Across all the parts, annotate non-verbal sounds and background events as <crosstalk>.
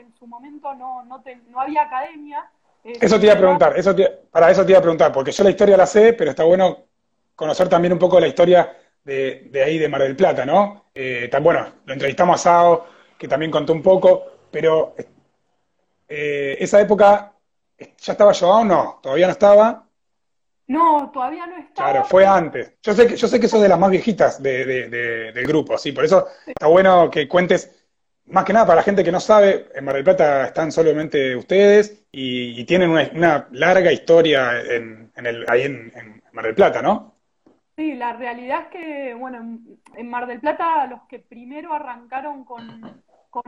que en su momento no, no, no había academia. Eh, eso te iba a preguntar, eso para eso te iba a preguntar, porque yo la historia la sé, pero está bueno conocer también un poco la historia de, ahí de Mar del Plata, ¿no? Eh, tan, bueno, lo entrevistamos a Sao, que también contó un poco, pero eh, esa época, ¿ya estaba Joao o no? ¿Todavía no estaba? No, todavía no estaba. Claro, fue antes. Yo sé que, yo sé que sos de las más viejitas del grupo, sí, por eso está bueno que cuentes, más que nada para la gente que no sabe, en Mar del Plata están solamente ustedes y, tienen una, larga historia en, el, ahí en, Mar del Plata, ¿no? Sí, la realidad es que, bueno, en Mar del Plata los que primero arrancaron con,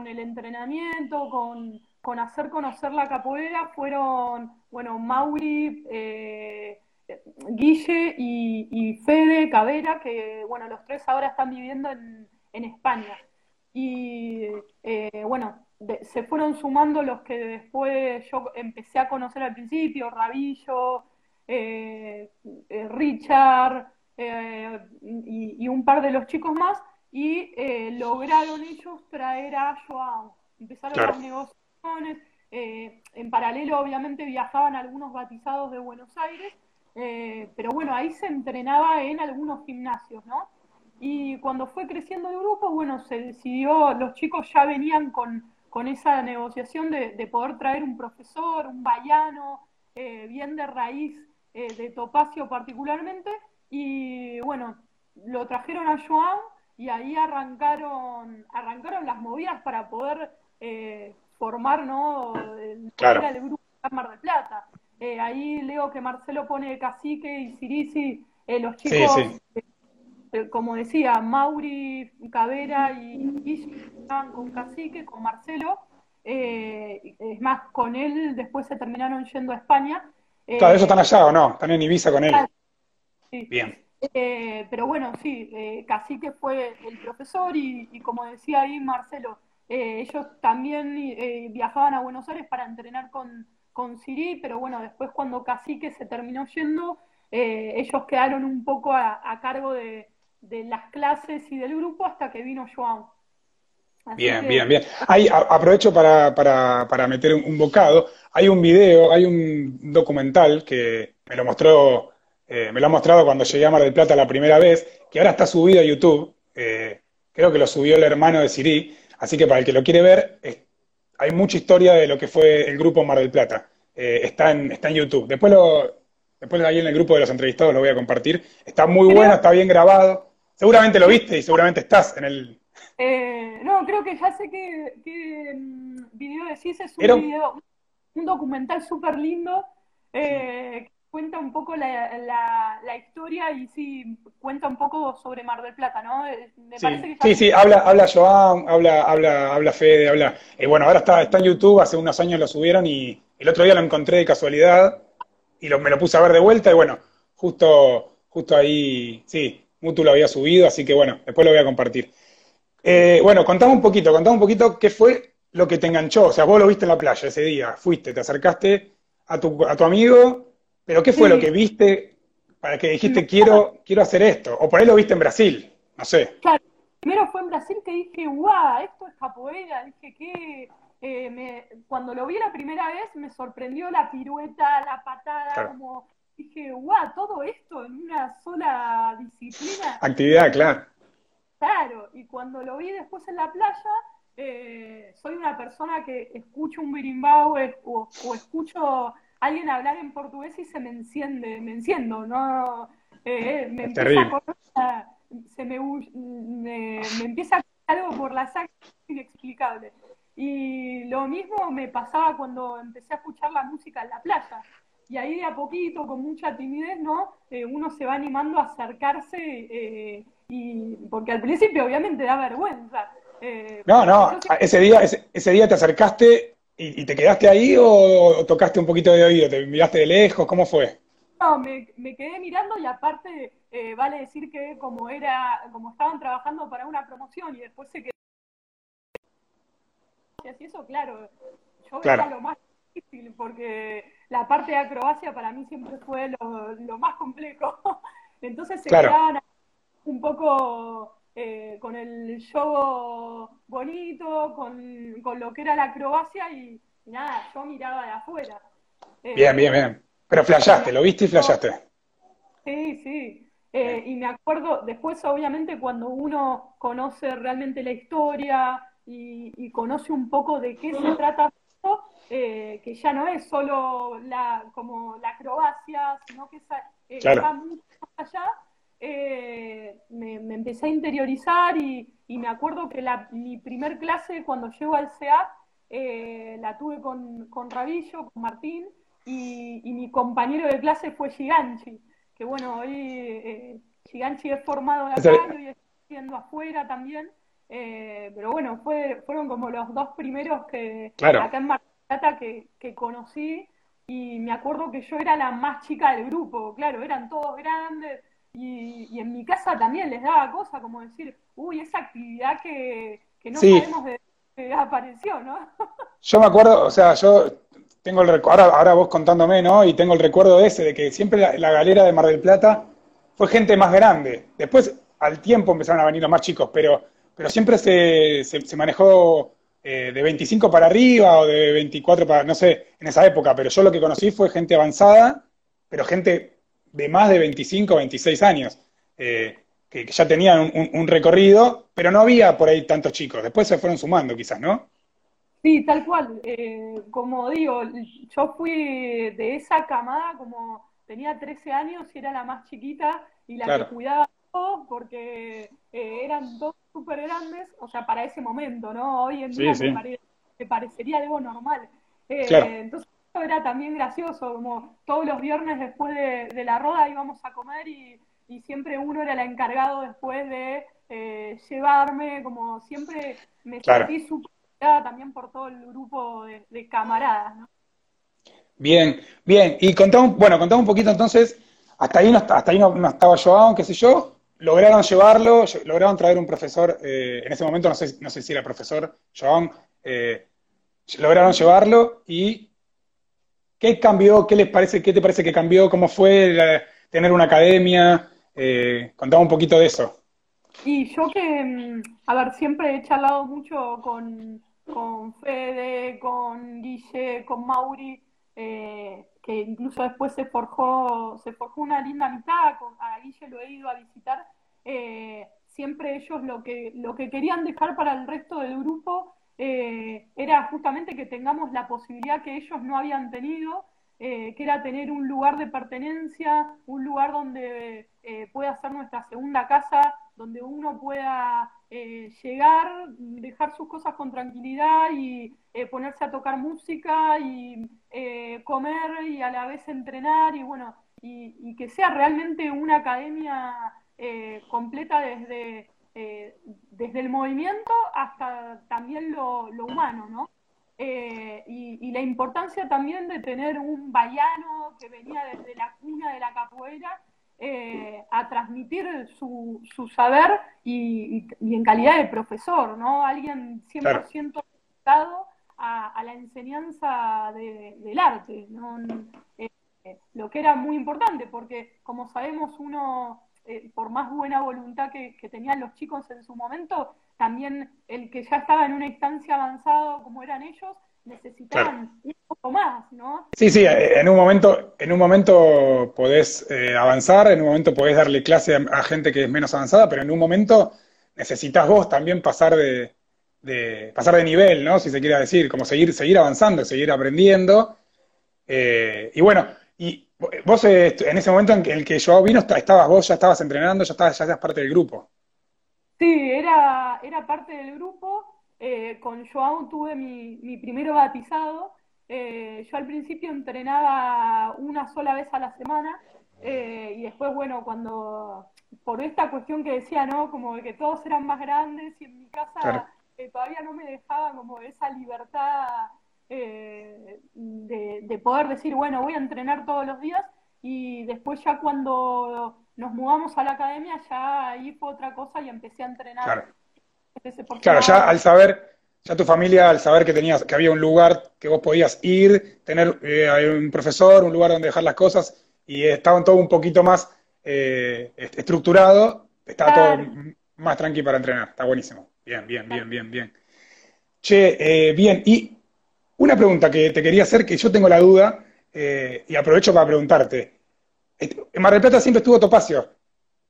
el entrenamiento, con, hacer conocer la capoeira, fueron, bueno, Mauri, eh, Guille y, Fede Cabera, que bueno, los tres ahora están viviendo en, España. Y eh, bueno, se fueron sumando los que después yo empecé a conocer al principio, Rabillo, eh, eh, Richard y, un par de los chicos más, y lograron ellos traer a Joao. Empezaron las negociaciones. en paralelo, obviamente, viajaban algunos batizados de Buenos Aires pero bueno, ahí se entrenaba en algunos gimnasios, ¿no? Y cuando fue creciendo el grupo, bueno, se decidió, los chicos ya venían con, esa negociación de, poder traer un profesor, un bayano, eh, bien de raíz, eh, de Topacio particularmente, y bueno, lo trajeron a Joan y ahí arrancaron, arrancaron las movidas para poder formar, ¿no? El, el grupo de Mar del Plata. Eh, ahí leo que Marcelo pone Cacique y Cirisi, eh, los chicos, eh, como decía, Mauri, Cabera y estaban con Cacique, con Marcelo. es más, con él después se terminaron yendo a España. claro, ¿eso están allá o no? Están en Ibiza con él. Sí. Bien. pero bueno, sí, Cacique fue el profesor y, y como decía ahí Marcelo, ellos también viajaban a Buenos Aires para entrenar con, con Siri, pero bueno, después cuando Cacique se terminó yendo, eh, ellos quedaron un poco a, cargo de, las clases y del grupo hasta que vino Joao. bien, bien, bien. Ahí aprovecho para, para, para meter un, bocado. Hay un video, hay un documental que me lo mostró, eh, me lo ha mostrado cuando llegué a Mar del Plata la primera vez, que ahora está subido a YouTube. Eh, creo que lo subió el hermano de Siri, así que para el que lo quiere ver, hay mucha historia de lo que fue el grupo Mar del Plata. Eh, está, en, está en YouTube. Después, lo, después ahí en el grupo de los entrevistados lo voy a compartir. Está muy bueno, está bien grabado. Seguramente lo viste y seguramente estás en el... Eh, no, creo que ya sé qué, mm, video decís. Es un video, un documental súper lindo. Eh, cuenta un poco la, la, historia y sí, cuenta un poco sobre Mar del Plata, ¿no? Eh, sí, sí, habla, habla Joan, habla, habla, habla Fede, habla... Eh, bueno, ahora está, está en YouTube, hace unos años lo subieron y el otro día lo encontré de casualidad y lo, me lo puse a ver de vuelta y bueno, justo, justo ahí, sí, Mutu lo había subido, así que bueno, después lo voy a compartir. Eh, bueno, contame un poquito, contame un poquito qué fue lo que te enganchó, o sea, vos lo viste en la playa ese día, fuiste, te acercaste a tu, a tu amigo pero ¿qué fue lo que viste para que dijiste quiero, quiero hacer esto? O por ahí lo viste en Brasil, no sé. Claro, primero fue en Brasil que dije, guau, esto es capoeira, dije que eh, cuando lo vi la primera vez me sorprendió la pirueta, la patada, como dije, guau, todo esto en una sola disciplina. Actividad, claro. Claro, y cuando lo vi después en la playa, eh, soy una persona que escucho un birimbau o, o escucho alguien hablar en portugués y se me enciende, me enciendo, ¿no? Eh, me empieza a se me, me, empieza a algo por la sangre inexplicable. Y lo mismo me pasaba cuando empecé a escuchar la música en la playa. Y ahí de a poquito, con mucha timidez, ¿no? Eh, uno se va animando a acercarse, eh, y porque al principio obviamente da vergüenza. no, no, ese día, ese día te acercaste ¿Y, te quedaste ahí o, tocaste un poquito de oído? ¿Te miraste de lejos? ¿Cómo fue? No, me, quedé mirando y aparte eh, vale decir que como era, como estaban trabajando para una promoción y después se quedó y así eso, claro, yo claro. lo más difícil porque la parte de acrobacia para mí siempre fue lo, más complejo. <laughs> Entonces se quedaban un poco eh, con el show bonito, con, con, lo que era la acrobacia y, nada, yo miraba de afuera. Eh, bien, bien, bien. Pero flashaste, lo viste y flashaste. Sí, sí. Eh, y me acuerdo, después obviamente cuando uno conoce realmente la historia y, conoce un poco de qué se trata esto, que ya no es solo la, como la acrobacia, sino que está mucho más allá, eh, me, empecé a interiorizar y, me acuerdo que la, mi primer clase cuando llego al CEA eh, la tuve con, con, Rabillo, con Martín, y, mi compañero de clase fue Giganchi, que bueno, hoy eh, Giganchi es formado en acá y hoy estoy afuera también, eh, pero bueno, fue, fueron como los dos primeros que acá en Mar Plata que, que conocí, y me acuerdo que yo era la más chica del grupo, claro, eran todos grandes, y, en mi casa también les daba cosa como decir, uy, esa actividad que, no sabemos de que apareció, ¿no? <laughs> yo me acuerdo, o sea, yo tengo el recuerdo, ahora, vos contándome, ¿no? Y tengo el recuerdo de ese, de que siempre la, galera de Mar del Plata fue gente más grande. Después, al tiempo, empezaron a venir los más chicos, pero, pero siempre se, se, manejó eh, de 25 para arriba o de 24 para, no sé, en esa época, pero yo lo que conocí fue gente avanzada, pero gente de más de 25, 26 años, eh, que, ya tenían un, recorrido, pero no había por ahí tantos chicos. Después se fueron sumando, quizás, ¿no? Sí, tal cual. Eh, como digo, yo fui de esa camada, como tenía 13 años y era la más chiquita y la que cuidaba todo, porque eh, eran dos súper grandes, o sea, para ese momento, ¿no? Hoy en día Me, parecería algo normal. Entonces, era también gracioso, como todos los viernes después de, la roda íbamos a comer y, siempre uno era el encargado después de eh, llevarme, como siempre me sentí súper también por todo el grupo de, camaradas, ¿no? Bien, bien, y contamos, bueno, contamos un poquito entonces, hasta ahí no, hasta ahí no, estaba Joao, qué sé yo, lograron llevarlo, lograron traer un profesor, eh, en ese momento no sé, no sé si era profesor, Joao, eh, lograron llevarlo y ¿Qué cambió? ¿Qué les parece? ¿Qué te parece que cambió? ¿Cómo fue tener una academia? Eh, contame un poquito de eso. Y yo que, mm, a ver, siempre he charlado mucho con, con Fede, con Guille, con Mauri, eh, que incluso después se forjó, se forjó una linda amistad, con, a Guille lo he ido a visitar, eh, siempre ellos lo que, lo que querían dejar para el resto del grupo eh, era justamente que tengamos la posibilidad que ellos no habían tenido, eh, que era tener un lugar de pertenencia, un lugar donde pueda ser nuestra segunda casa, donde uno pueda llegar, dejar sus cosas con tranquilidad y ponerse a tocar música y comer y a la vez entrenar y bueno, y que sea realmente una academia completa desde eh, desde el movimiento hasta también lo, humano, ¿no? Eh, y, la importancia también de tener un baiano que venía desde la cuna de la capoeira eh, a transmitir su, su saber y, en calidad de profesor, ¿no? Alguien 100% dedicado a, la enseñanza del arte, ¿no? lo que era muy importante, porque como sabemos uno eh, por más buena voluntad que, tenían los chicos en su momento, también el que ya estaba en una instancia avanzada como eran ellos, necesitaban un poco más, ¿no? Sí, sí, eh, en un momento, en un momento podés eh, avanzar, en un momento podés darle clase a, gente que es menos avanzada, pero en un momento necesitas vos también pasar de, pasar de nivel, ¿no? Si se quiere decir, como seguir, seguir avanzando, seguir aprendiendo. y bueno, y Vos eh, en ese momento en el que Joao vino, estabas vos, ya estabas entrenando, ya estabas, ya eras parte del grupo. Sí, era, era parte del grupo. Eh, con Joao tuve mi, mi primero batizado. Eh, yo al principio entrenaba una sola vez a la semana y después, bueno, cuando por esta cuestión que decía, ¿no? Como de que todos eran más grandes y en mi casa todavía no me dejaban como esa libertad eh, de, poder decir, bueno, voy a entrenar todos los días y después ya cuando nos mudamos a la academia ya ahí fue otra cosa y empecé a entrenar. Claro, claro ya al saber, ya tu familia al saber que tenías, que había un lugar que vos podías ir, tener eh, un profesor, un lugar donde dejar las cosas y estaban todo un poquito más eh, estructurado, estaba todo más tranqui para entrenar. Está buenísimo. Bien, bien, bien, bien, bien. Che, eh, bien, y una pregunta que te quería hacer, que yo tengo la duda, eh, y aprovecho para preguntarte. En Mar del Plata siempre estuvo Topacio.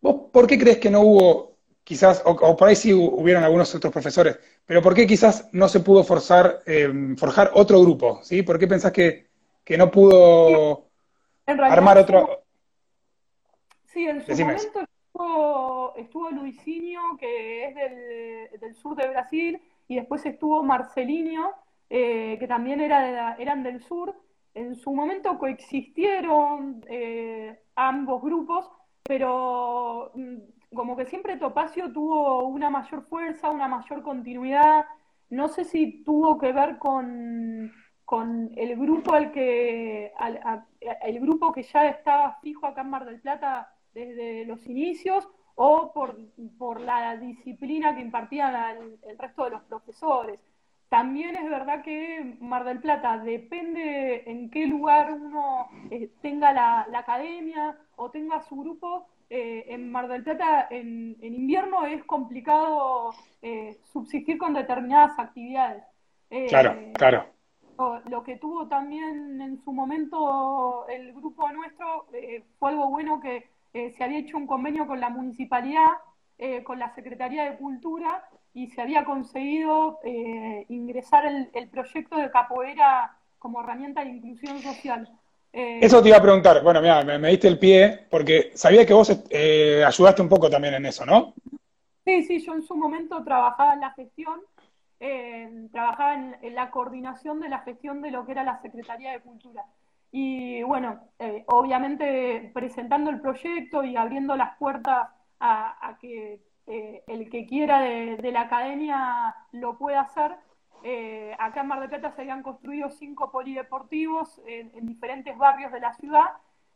¿Vos por qué crees que no hubo, quizás, o, por ahí sí hubieron algunos otros profesores, pero por qué quizás no se pudo forzar, eh, forjar otro grupo? ¿sí? ¿Por qué pensás que, no pudo armar otro? Sí, en su momento estuvo, estuvo Luisinho, que es del, sur de Brasil, y después estuvo Marcelinho, eh, que también era eran del sur. En su momento coexistieron eh, ambos grupos, pero mm, como que siempre Topacio tuvo una mayor fuerza, una mayor continuidad. No sé si tuvo que ver con, el grupo al que el grupo que ya estaba fijo acá en Mar del Plata desde los inicios o por, la disciplina que impartían el resto de los profesores. También es verdad que Mar del Plata depende en qué lugar uno eh, tenga la, academia o tenga su grupo. Eh, en Mar del Plata en, invierno es complicado eh, subsistir con determinadas actividades. claro, claro. Lo, que tuvo también en su momento el grupo nuestro fue algo bueno que se había hecho un convenio con la municipalidad, con la Secretaría de Cultura, y se había conseguido eh, ingresar el, proyecto de capoeira como herramienta de inclusión social. Eh, eso te iba a preguntar, bueno, mira, me, diste el pie, porque sabía que vos eh, ayudaste un poco también en eso, ¿no? Sí, sí, yo en su momento trabajaba en la gestión, trabajaba en, la coordinación de la gestión de lo que era la Secretaría de Cultura. Y bueno, obviamente presentando el proyecto y abriendo las puertas a que eh, el que quiera de, la academia lo puede hacer. Eh, acá en Mar del Plata se habían construido cinco polideportivos en, diferentes barrios de la ciudad.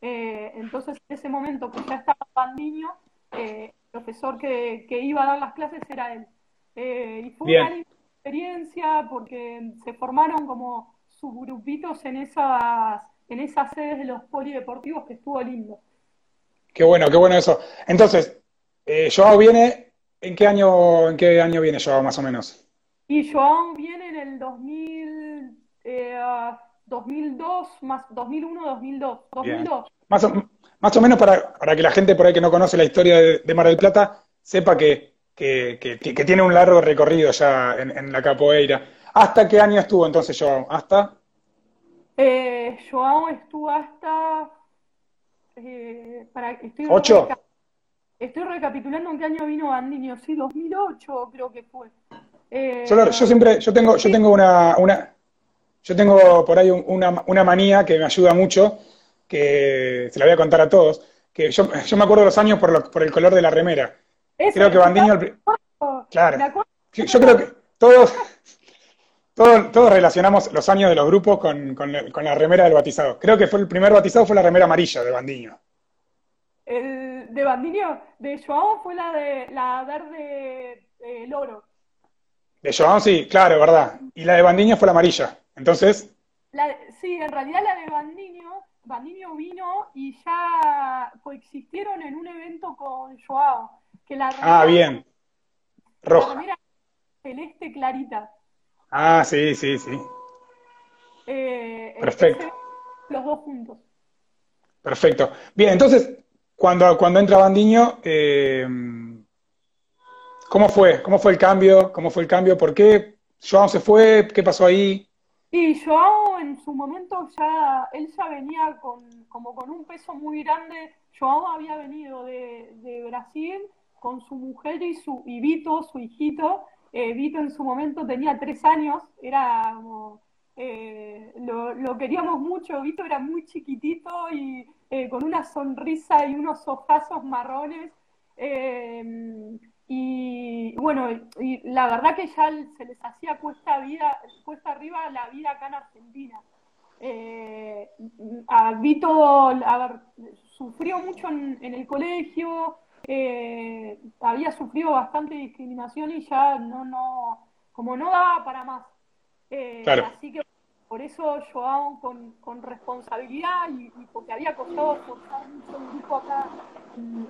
Eh, entonces, en ese momento que ya estaba Pandiño, el profesor que, iba a dar las clases era él. y fue una experiencia porque se formaron como subgrupitos en esas, en esas sedes de los polideportivos que estuvo lindo. Qué bueno, qué bueno eso. Entonces, eh, Joao viene, ¿en qué año, en qué año viene Joao más o menos? Y Joao viene en el 2000, 2002, eh, más 2001, 2002. 2002. Más, o, más o menos para, para, que la gente por ahí que no conoce la historia de, Mar del Plata sepa que, que, tiene un largo recorrido ya en, la capoeira. ¿Hasta qué año estuvo entonces Joao? ¿Hasta? Eh, Joao estuvo hasta... Eh, para, estoy ¿Ocho? Estoy recapitulando en qué año vino Bandiño, sí, 2008 creo que fue. Eh, yo, siempre, yo tengo, yo tengo una, una, yo tengo por ahí una, una, manía que me ayuda mucho, que se la voy a contar a todos, que yo, yo me acuerdo los años por, por el color de la remera. creo que Bandiño... Claro. Yo creo que todos, todos, todos, relacionamos los años de los grupos con, con, con, la remera del batizado. Creo que fue el primer batizado fue la remera amarilla de Bandiño. El, de Bandinio, de Joao fue la de la verde eh, loro. De Joao sí, claro, verdad. Y la de Bandiño fue la amarilla. Entonces. sí, en realidad la de Bandiño, Bandiño vino y ya coexistieron en un evento con Joao. Que la ah, bien. Roja. celeste clarita. Ah, sí, sí, sí. Eh, Perfecto. Los dos juntos. Perfecto. Bien, entonces, cuando, cuando entra Bandiño, eh, ¿cómo fue? ¿Cómo fue el cambio? ¿Cómo fue el cambio? ¿Por qué Joao se fue? ¿Qué pasó ahí? Y Joao en su momento ya, él ya venía con, como con un peso muy grande. Joao había venido de, Brasil con su mujer y su y Vito, su hijito. Eh, Vito en su momento tenía tres años, era como, eh, lo, lo, queríamos mucho. Vito era muy chiquitito y eh, con una sonrisa y unos ojazos marrones. Eh, y bueno, y la verdad que ya se les hacía cuesta vida, cuesta arriba la vida acá en Argentina. Eh, a Vito, a ver, sufrió mucho en, el colegio, había sufrido bastante discriminación y ya no, no, como no daba para más. Así que por eso Joao con, con responsabilidad y, porque había costado forzar mucho el grupo acá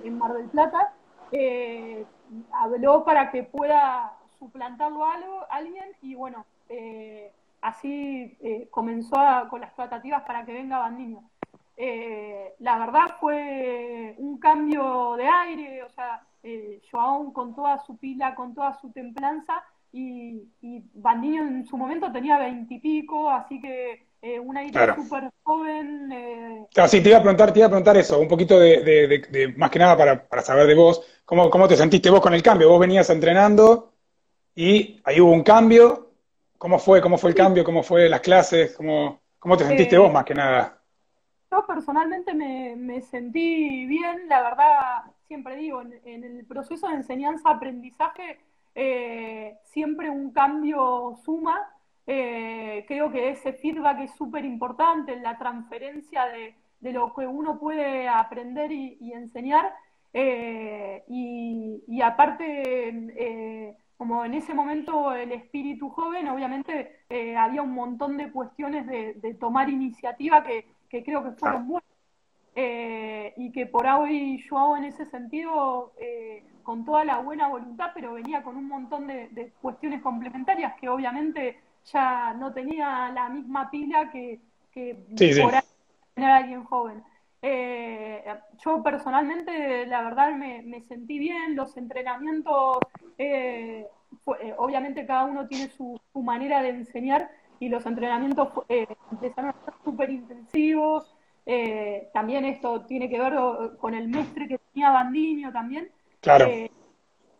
en, Mar del Plata, eh, habló para que pueda suplantarlo a algo, alguien y bueno, eh, así eh, comenzó con las tratativas para que venga Bandiño. la verdad fue un cambio de aire, o sea, Joao con toda su pila, con toda su templanza, y, y Bandiño en su momento tenía veintipico, así que eh, una idea súper joven. Eh... sí, te iba a preguntar, te iba a preguntar eso, un poquito de, más que nada para, para, saber de vos, ¿cómo, ¿cómo te sentiste vos con el cambio? Vos venías entrenando y ahí hubo un cambio, ¿cómo fue? ¿Cómo fue el cambio? ¿Cómo fue las clases? ¿Cómo, cómo te sentiste eh, vos más que nada? Yo personalmente me, me, sentí bien, la verdad, siempre digo, en, el proceso de enseñanza-aprendizaje, eh, siempre un cambio suma, eh, creo que ese feedback es súper importante, la transferencia de, lo que uno puede aprender y, enseñar. Eh, y, aparte, eh, como en ese momento el espíritu joven, obviamente había un montón de cuestiones de, tomar iniciativa que, creo que fueron buenas. y que por hoy yo hago en ese sentido con toda la buena voluntad, pero venía con un montón de, de cuestiones complementarias que obviamente ya no tenía la misma pila que, que por tener alguien joven. Eh, yo personalmente, la verdad, me, sentí bien, los entrenamientos, eh, eh, obviamente cada uno tiene su, manera de enseñar y los entrenamientos empezaron a ser súper intensivos. también esto tiene que ver con el mestre que tenía Bandiño también. Claro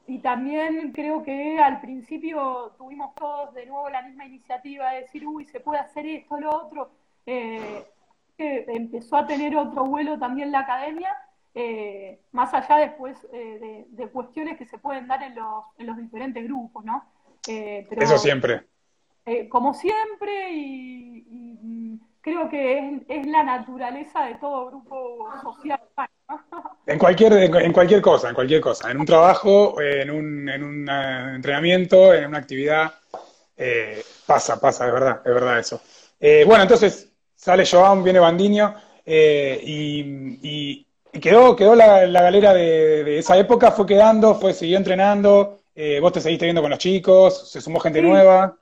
y también creo que al principio tuvimos todos de nuevo la misma iniciativa de decir, uy, se puede hacer esto, lo otro. Eh, empezó a tener otro vuelo también la academia, eh, más allá después eh, de, cuestiones que se pueden dar en los, en los diferentes grupos, ¿no? Eso siempre. como siempre, y, creo que es, la naturaleza de todo grupo social. <laughs> En cualquier, en cualquier cosa, en cualquier cosa. En un trabajo, en un, en un eh, entrenamiento, en una actividad. Eh, pasa, pasa, es verdad, es verdad eso. Eh, bueno, entonces sale Joan, viene Bandiño, y, quedó, quedó la, galera de, esa época, fue quedando, fue, siguió entrenando, vos te seguiste viendo con los chicos, se sumó gente nueva.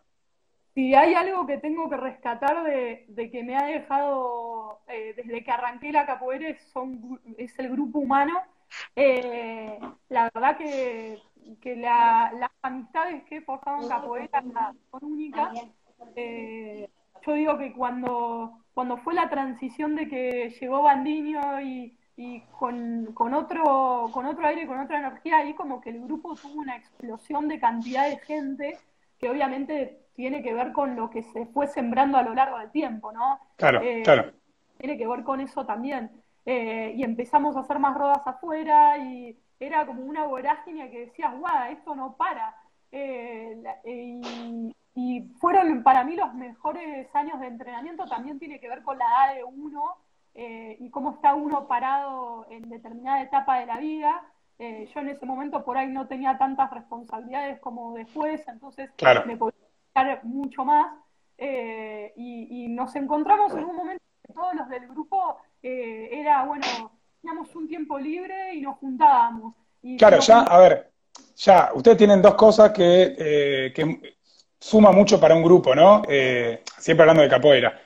Si hay algo que tengo que rescatar de, que me ha dejado eh, desde que arranqué la capoeira son, es el grupo humano. Eh, la verdad que, las amistades que he forjado en capoeira son únicas. Eh, yo digo que cuando, cuando fue la transición de que llegó Bandiño y, con, con, otro, con otro aire, con otra energía, ahí como que el grupo tuvo una explosión de cantidad de gente que obviamente tiene que ver con lo que se fue sembrando a lo largo del tiempo, ¿no? Claro, eh, claro. Tiene que ver con eso también. Eh, y empezamos a hacer más rodas afuera y era como una vorágine que decías, guau, esto no para. Eh, y, fueron para mí los mejores años de entrenamiento, también tiene que ver con la edad de uno y cómo está uno parado en determinada etapa de la vida. yo en ese momento por ahí no tenía tantas responsabilidades como después, entonces me podía mucho más. Eh, y, nos encontramos en un momento que todos los del grupo eh, era, bueno, teníamos un tiempo libre y nos juntábamos. Y claro, ya, a ver, ya, ustedes tienen dos cosas que, eh, que suma mucho para un grupo, ¿no? siempre hablando de capoeira.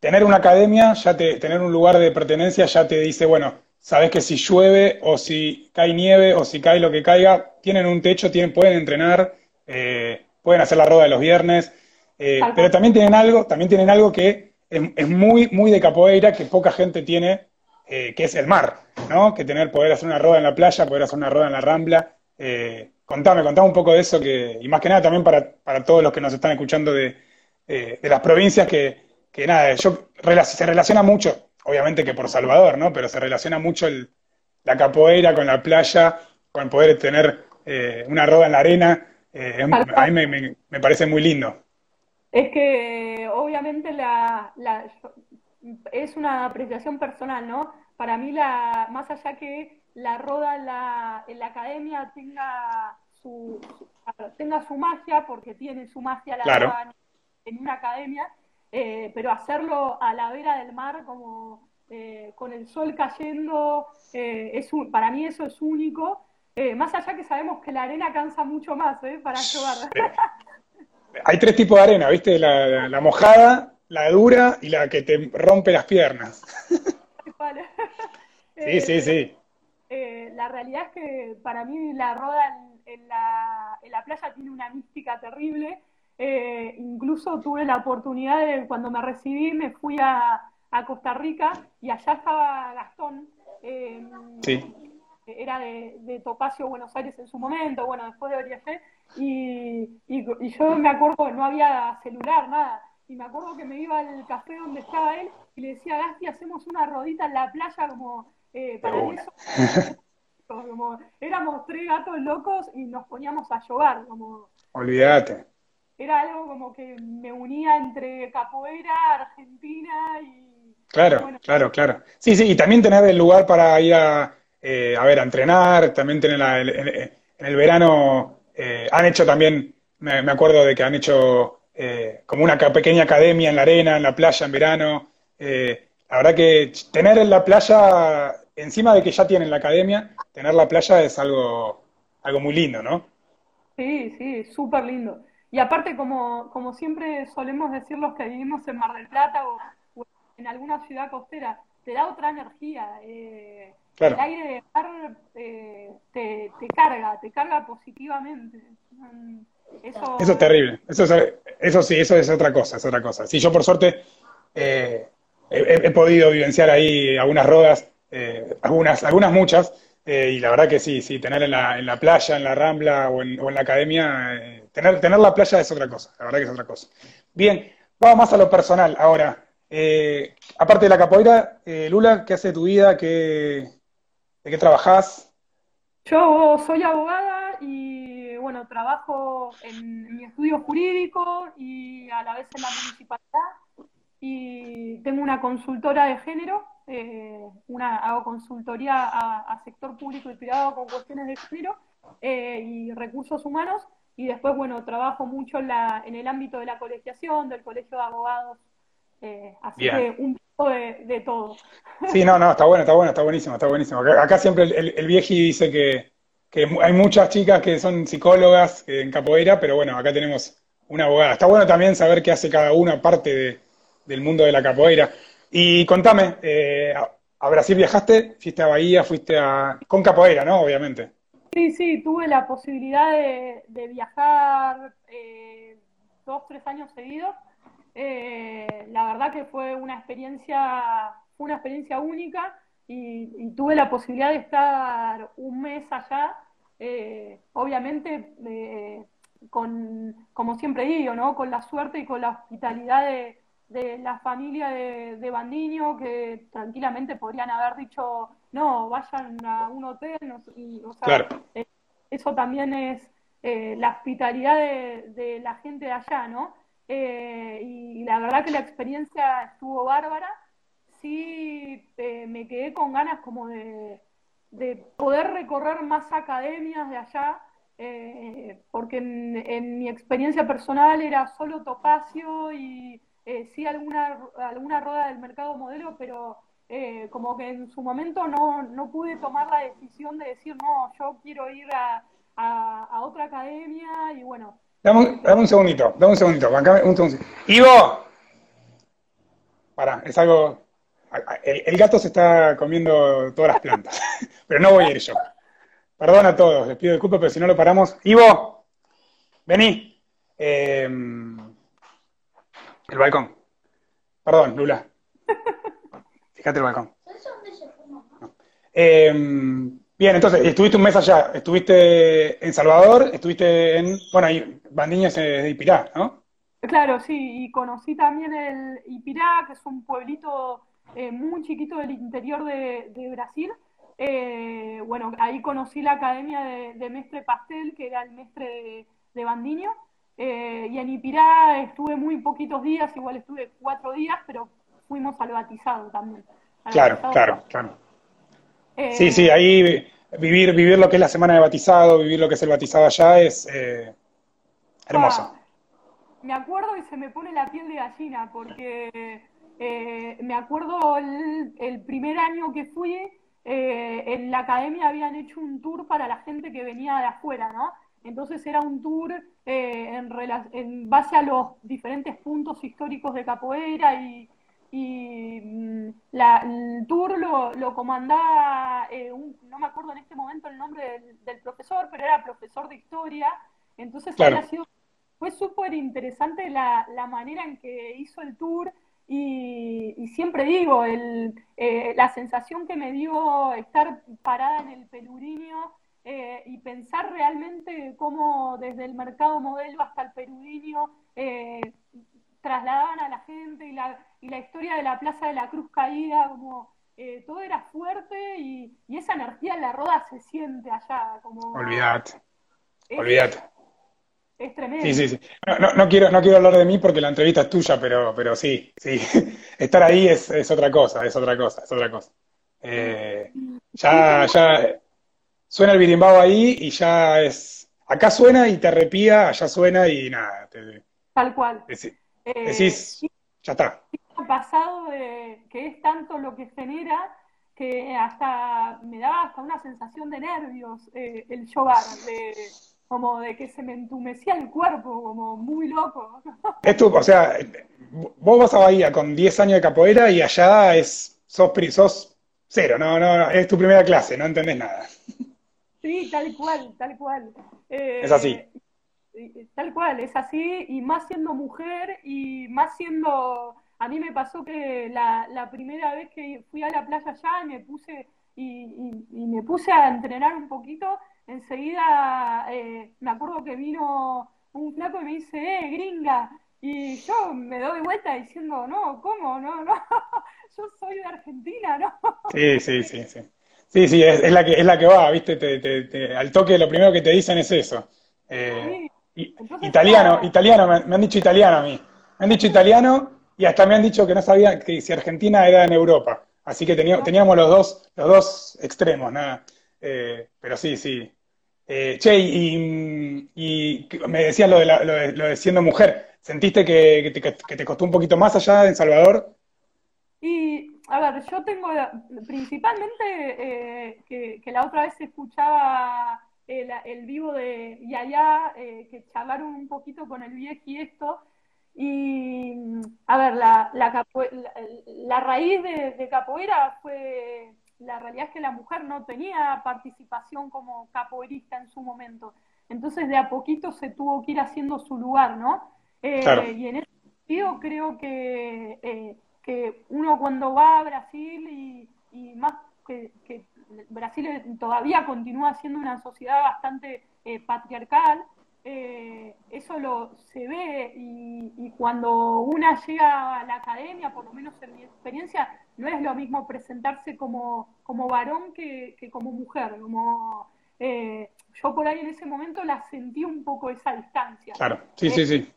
Tener una academia, ya te, tener un lugar de pertenencia, ya te dice, bueno, sabes que si llueve o si cae nieve o si cae lo que caiga, tienen un techo, tienen, pueden entrenar. Eh, pueden hacer la rueda de los viernes, eh, pero también tienen algo, también tienen algo que es, muy, muy de capoeira, que poca gente tiene, eh, que es el mar, ¿no? Que tener, poder hacer una rueda en la playa, poder hacer una rueda en la rambla. Eh, contame, contame un poco de eso, que, y más que nada también para, para todos los que nos están escuchando de, de las provincias, que, que nada, yo, se relaciona mucho, obviamente que por Salvador, ¿no? Pero se relaciona mucho el, la capoeira con la playa, con poder tener una rueda en la arena. Eh, a mí me, parece muy lindo. Es que obviamente la, es una apreciación personal, ¿no? Para mí, la, más allá que la roda en la, en la academia tenga su, tenga su magia, porque tiene su magia la roda en una academia, eh, pero hacerlo a la vera del mar, como eh, con el sol cayendo, es para mí eso es único Eh, más allá que sabemos que la arena cansa mucho más, ¿eh? Para jugar. Hay tres tipos de arena, ¿viste? La, mojada, la dura y la que te rompe las piernas. sí, sí, sí. La realidad es que para mí la roda en, la, en la playa tiene una mística terrible. incluso tuve la oportunidad de, cuando me recibí, me fui a, a Costa Rica y allá estaba Gastón. sí era de, de, Topacio Buenos Aires en su momento, bueno, después de Oriafe, y, y, yo me acuerdo, no había celular, nada, y me acuerdo que me iba al café donde estaba él y le decía, Gasti, hacemos una rodita en la playa como eh, para eso. <laughs> como, éramos tres gatos locos y nos poníamos a llorar, como... Olvídate. Era algo como que me unía entre capoeira, Argentina y... Claro, claro, claro. Sí, sí, y también tener el lugar para ir a, eh, a ver, a entrenar, también tener en el verano, eh, han hecho también, me, acuerdo de que han hecho eh, como una pequeña academia en la arena, en la playa en verano. la verdad que tener en la playa, encima de que ya tienen la academia, tener la playa es algo, algo muy lindo, ¿no? Sí, sí, súper lindo. Y aparte, como, como siempre solemos decir los que vivimos en Mar del Plata o, en alguna ciudad costera, te da otra energía. Eh, el aire de mar eh, te, carga, te carga positivamente. Eso, eso es terrible. Eso, eso sí, eso es otra cosa, es otra cosa. Sí, yo por suerte eh, he, podido vivenciar ahí algunas rodas, eh, algunas, algunas muchas, y la verdad que sí, sí, tener en la, en la playa, en la rambla o en, la academia, tener, tener la playa es otra cosa, la verdad que es otra cosa. Bien, vamos más a lo personal ahora. aparte de la capoeira, Lula, ¿qué hace tu vida? ¿Qué, ¿De qué trabajás? Yo soy abogada y bueno, trabajo en mi estudio jurídico y a la vez en la municipalidad y tengo una consultora de género, eh, una, hago consultoría a, sector público y privado con cuestiones de género eh, y recursos humanos y después, bueno, trabajo mucho en, la, en el ámbito de la colegiación, del colegio de abogados, eh, así que un de, todo. Sí, no, no, está bueno, está bueno, está buenísimo, está buenísimo. Acá, siempre el, el, vieji dice que, hay muchas chicas que son psicólogas en capoeira, pero bueno, acá tenemos una abogada. Está bueno también saber qué hace cada una parte del mundo de la capoeira. Y contame, eh, a, Brasil viajaste, fuiste a Bahía, fuiste a... con capoeira, ¿no? Obviamente. Sí, sí, tuve la posibilidad de, viajar eh, dos, tres años seguidos eh, la verdad que fue una experiencia, una experiencia única y, tuve la posibilidad de estar un mes allá, obviamente con, como siempre digo, ¿no? con la suerte y con la hospitalidad de, la familia de, de, Bandiño, que tranquilamente podrían haber dicho, no, vayan a un hotel, eso también es la hospitalidad de, la gente de allá, ¿no? Eh, y la verdad que la experiencia estuvo bárbara. Sí, eh, me quedé con ganas como de, poder recorrer más academias de allá, eh, porque en, mi experiencia personal era solo Topacio y sí alguna, alguna rueda del mercado modelo, pero como que en su momento no, no pude tomar la decisión de decir, no, yo quiero ir a, a otra academia y bueno, Dame, un segundito, dame un segundito, un segundito. Ivo, para, es algo. El, gato se está comiendo todas las plantas, <laughs> pero no voy a ir yo. Perdón a todos, les pido disculpas, pero si no lo paramos. Ivo, vení. Em, el balcón. Perdón, Lula. <laughs> Fíjate el balcón. Eh, Bien, entonces, estuviste un mes allá, estuviste en Salvador, estuviste en, bueno, ahí, Bandiñas de Ipirá, ¿no? Claro, sí, y conocí también el Ipirá, que es un pueblito eh, muy chiquito del interior de, Brasil. Eh, bueno, ahí conocí la academia de, Mestre Pastel, que era el mestre de, de Bandiño. Eh, y en Ipirá estuve muy poquitos días, igual estuve cuatro días, pero fuimos al batizado también. claro, claro, claro. Sí, sí, ahí vivir, vivir lo que es la semana de batizado, vivir lo que es el batizado allá es eh, hermoso. Ah, me acuerdo y se me pone la piel de gallina, porque eh, me acuerdo el, primer año que fui, en la academia habían hecho un tour para la gente que venía de afuera, ¿no? Entonces era un tour en, en base a los diferentes puntos históricos de capoeira y, y mm, el tour lo, comandaba, eh, no me acuerdo en este momento el nombre del, profesor, pero era profesor de historia, entonces sido, fue súper interesante la, manera en que hizo el tour y, siempre digo, el, eh, la sensación que me dio estar parada en el pelurinio eh, y pensar realmente cómo desde el mercado modelo hasta el pelurinio trasladaban a la gente y la, y la historia de la Plaza de la Cruz caída, como eh, todo era fuerte y, esa energía en la roda se siente allá. Como, olvídate, olvídate. Es tremendo. Sí, sí, sí. No, no, quiero, no quiero hablar de mí porque la entrevista es tuya, pero, pero sí, sí. <laughs> Estar ahí es, es otra cosa, es otra cosa, es otra cosa. Eh, ya, ya suena el birimbao ahí y ya es. Acá suena y te arrepía, allá suena y nada. Tal cual. Eh, decís, ya está. Pasado de que es tanto lo que genera que hasta me daba hasta una sensación de nervios eh, el yoga, de, como de que se me entumecía el cuerpo, como muy loco. <laughs> Es o sea, vos vas a Bahía con 10 años de capoeira y allá es, sos, sos cero, no, no, es tu primera clase, no entendés nada. Sí, tal cual, tal cual. Eh, es así tal cual, es así, y más siendo mujer y más siendo, a mí me pasó que la, primera vez que fui a la playa allá y me puse, y, me puse a entrenar un poquito, enseguida eh, me acuerdo que vino un flaco y me dice, eh, gringa, y yo me doy vuelta diciendo, no, ¿cómo? No, no, <laughs> yo soy de Argentina, ¿no? Sí, sí, sí, sí. Sí, sí, es, la, que, es la que va, ¿viste? Te, al toque lo primero que te dicen es eso. Eh, italiano, italiano, me, han dicho italiano a mí. Me han dicho italiano y hasta me han dicho que no sabía que si Argentina era en Europa. Así que teníamos los dos, los dos extremos, nada. Eh, pero sí, sí. Eh, che, y, me decías lo de, lo, de, siendo mujer. ¿Sentiste que, te, costó un poquito más allá en Salvador? Y, a ver, yo tengo principalmente eh, que, que, la otra vez escuchaba el, vivo de Yaya, eh, que charlaron un poquito con el viejo y esto. Y, a ver, la, la, raíz de, capoeira fue, la realidad es que la mujer no tenía participación como capoeirista en su momento. Entonces, de a poquito se tuvo que ir haciendo su lugar, ¿no? Eh, y en ese sentido creo que, eh, que uno cuando va a Brasil y, más que, que Brasil todavía continúa siendo una sociedad bastante eh, patriarcal, eh, eso lo se ve y, cuando una llega a la academia, por lo menos en mi experiencia, no es lo mismo presentarse como, como varón que, como mujer. Como, eh, yo por ahí en ese momento la sentí un poco esa distancia. Claro, sí, sí, sí.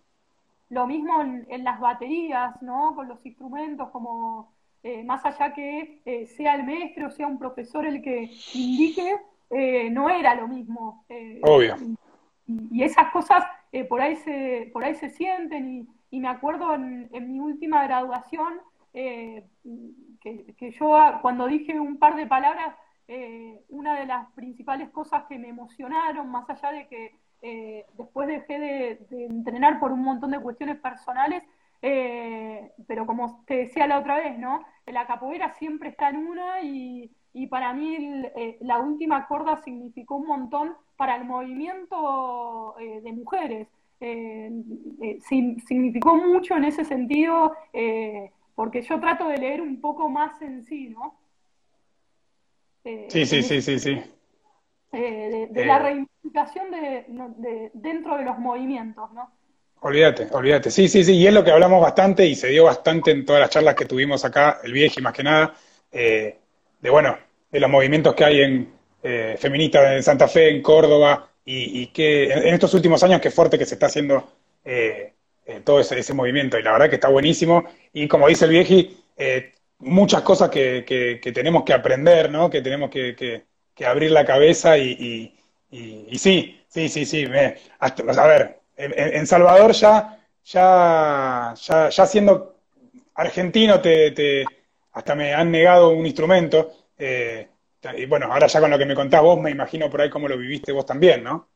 Lo mismo en, en, las baterías, ¿no? Con los instrumentos, como eh, más allá que eh, sea el maestro, o sea un profesor el que indique, eh, no era lo mismo. Obvio. Y, esas cosas por, ahí se, por ahí se sienten y, me acuerdo en, mi última graduación que, que, yo cuando dije un par de palabras, una de las principales cosas que me emocionaron, más allá de que después dejé de entrenar por un montón de cuestiones personales, eh, pero como te decía la otra vez, ¿no? La capoeira siempre está en una y, para mí eh, la última corda significó un montón para el movimiento eh, de mujeres. significó mucho en ese sentido, porque yo trato de leer un poco más en sí, ¿no? sí, sí, sí, sí, sí. De, la reivindicación de, dentro de los movimientos, ¿no? Olvídate, olvídate. Sí, sí, sí, y es lo que hablamos bastante y se dio bastante en todas las charlas que tuvimos acá, el viejo más que nada, eh, de bueno, de los movimientos que hay en eh, feministas en Santa Fe, en Córdoba, y, que en, estos últimos años qué fuerte que se está haciendo eh, todo ese, movimiento, y la verdad que está buenísimo, y como dice el vieji, muchas cosas que, que, tenemos que aprender, ¿no? Que tenemos que, abrir la cabeza y, y, sí, sí, sí, sí, me, hasta, a ver, en, Salvador ya, ya, ya, siendo argentino, te, hasta me han negado un instrumento. Eh, y bueno, ahora ya con lo que me contás vos, me imagino por ahí cómo lo viviste vos también, ¿no?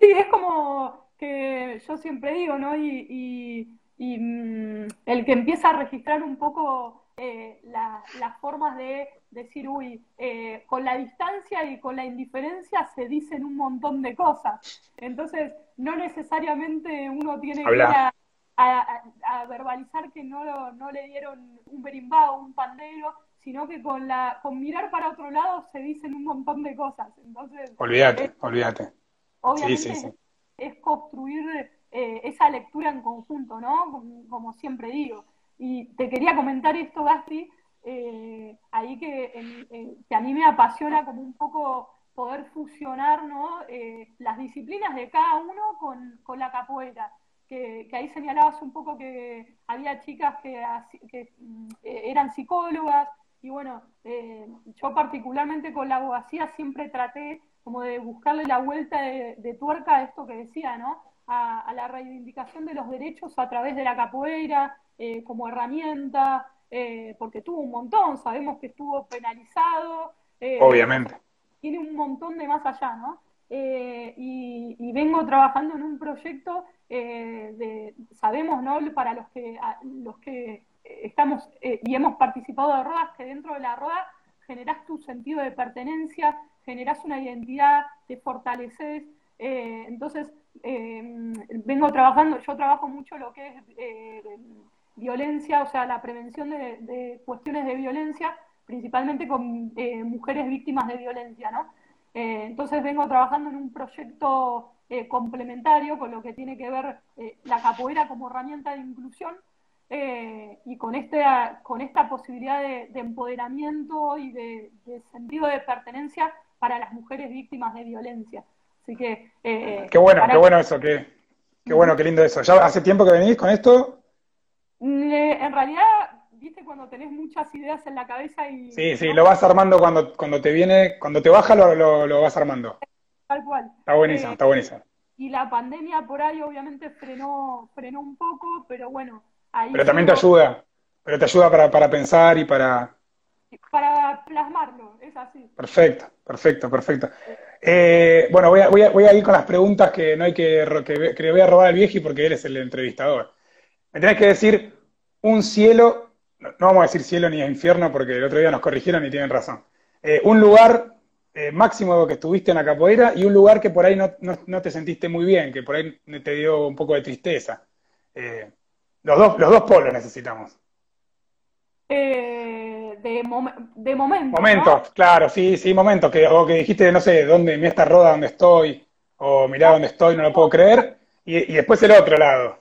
Sí, es como que yo siempre digo, ¿no? Y, mm, el que empieza a registrar un poco eh, las formas de decir, uy, eh, con la distancia y con la indiferencia se dicen un montón de cosas. Entonces, no necesariamente uno tiene que ir a, verbalizar que no, no le dieron un berimbau, un pandero, sino que con la con mirar para otro lado se dicen un montón de cosas. Entonces, olvídate, olvídate. Obviamente es construir eh, esa lectura en conjunto, ¿no? Como, siempre digo. Y te quería comentar esto, Gasti, eh, ahí que, que a mí me apasiona como un poco poder fusionar ¿no? Eh, las disciplinas de cada uno con, con la capoeira. Que, que, ahí señalabas un poco que había chicas que, que eran psicólogas, y bueno, eh, yo particularmente con la abogacía siempre traté como de buscarle la vuelta de, tuerca a esto que decía, ¿no? A, la reivindicación de los derechos a través de la capoeira eh, como herramienta, eh, porque tuvo un montón, sabemos que estuvo penalizado. Obviamente. Tiene un montón de más allá, ¿no? y, vengo trabajando en un proyecto de, sabemos, ¿no? Para los que, los que estamos eh, y hemos participado de rodas que dentro de la roda generás tu sentido de pertenencia, generás una identidad, te fortaleces. Eh, entonces, eh, vengo trabajando, yo trabajo mucho lo que es violencia, o sea, la prevención de, cuestiones de violencia, principalmente con mujeres víctimas de violencia, ¿no? entonces vengo trabajando en un proyecto complementario con lo que tiene que ver la capoeira como herramienta de inclusión, eh, y con, este, con esta posibilidad de, empoderamiento y de, sentido de pertenencia para las mujeres víctimas de violencia. Así que... Eh, qué bueno, qué bueno eso, qué, qué bueno, qué lindo eso. ¿Ya hace tiempo que venís con esto? en realidad, viste, cuando tenés muchas ideas en la cabeza y... Sí, sí, lo vas armando cuando, cuando te viene, cuando te baja lo, lo, vas armando. Tal cual. Está buenísimo, está buenísimo. Y la pandemia por ahí obviamente frenó, frenó un poco, pero bueno, pero también te ayuda, pero te ayuda para, pensar y para... Para plasmarlo, es así. Perfecto, perfecto, perfecto. Eh, bueno, voy a, a, ir con las preguntas que no hay que, que, le voy a robar al viejo porque él es el entrevistador. Me tenés que decir un cielo, no, vamos a decir cielo ni infierno porque el otro día nos corrigieron y tienen razón. Eh, un lugar eh, máximo que estuviste en la capoeira y un lugar que por ahí no, no, te sentiste muy bien, que por ahí te dio un poco de tristeza. Eh, los dos, los dos polos necesitamos. Eh, de, de momento. Momentos, claro, sí, sí, momentos. Que, o que dijiste, no sé, dónde, mira esta roda donde estoy, o mirá dónde estoy, no lo puedo creer. Y, después el otro lado.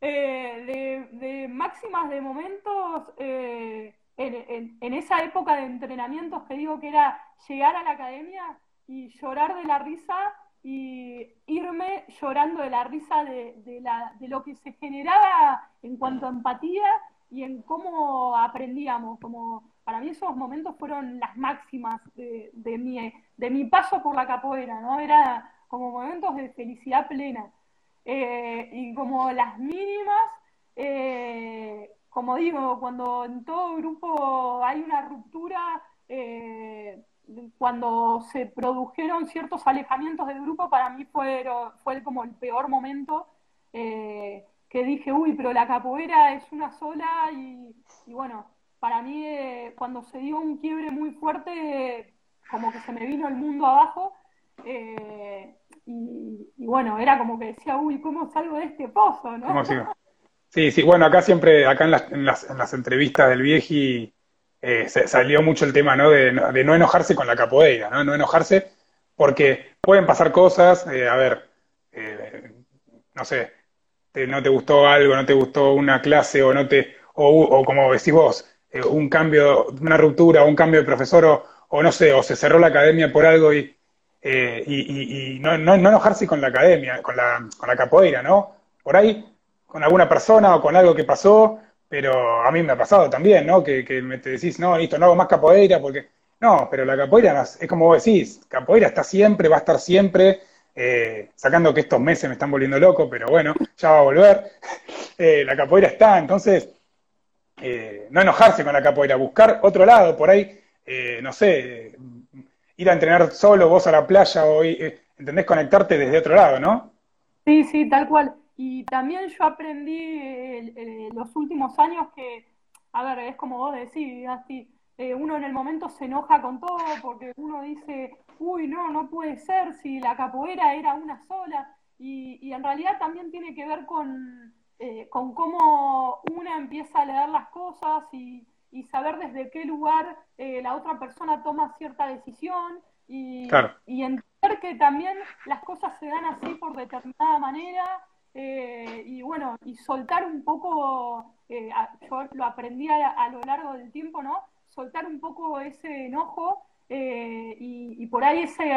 Eh, de, máximas de momentos, eh, en, en, esa época de entrenamientos que digo que era llegar a la academia y llorar de la risa y irme llorando de la risa de, la, de lo que se generaba en cuanto a empatía y en cómo aprendíamos. Como para mí esos momentos fueron las máximas de, de, mi, paso por la capoeira, ¿no? Era como momentos de felicidad plena. Eh, y como las mínimas, eh, como digo, cuando en todo grupo hay una ruptura, eh, cuando se produjeron ciertos alejamientos del grupo, para mí fue, fue como el peor momento, que dije, uy, pero la capoeira es una sola y, bueno, para mí eh, cuando se dio un quiebre muy fuerte, como que se me vino el mundo abajo. Eh, y, bueno, era como que decía, uy, ¿cómo salgo de este pozo? ¿no? Sí, sí, bueno, acá siempre, acá en las, en las, en las entrevistas del Vieji, eh, salió mucho el tema ¿no? De, no enojarse con la capoeira, ¿no? no enojarse porque pueden pasar cosas, eh, a ver, no sé, no te gustó algo, no te gustó una clase o no te, o, como decís vos, un cambio, una ruptura, o un cambio de profesor o, o, no sé, o se cerró la academia por algo y, y, y no, no, no, enojarse con la academia, con la, con la capoeira, ¿no? Por ahí, con alguna persona o con algo que pasó, pero a mí me ha pasado también, ¿no? Que, que me te decís, no, listo, no hago más capoeira porque... No, pero la capoeira es como vos decís, capoeira está siempre, va a estar siempre, eh, sacando que estos meses me están volviendo loco, pero bueno, ya va a volver. <laughs> Eh, la capoeira está, entonces, eh, no enojarse con la capoeira, buscar otro lado, por ahí, no sé, ir a entrenar solo, vos a la playa, o, ¿entendés? Conectarte desde otro lado, ¿no? Sí, sí, tal cual. Y también yo aprendí los últimos años que, a ver, es como vos decís, así, uno en el momento se enoja con todo porque uno dice, uy, no, no puede ser si la capoeira era una sola. Y, y en realidad también tiene que ver con, con cómo una empieza a leer las cosas y, y saber desde qué lugar eh, la otra persona toma cierta decisión y, y, entender que también las cosas se dan así por determinada manera eh, y bueno, y soltar un poco, eh, yo lo aprendí a, lo largo del tiempo, ¿no? Soltar un poco ese enojo y, y, por ahí ese,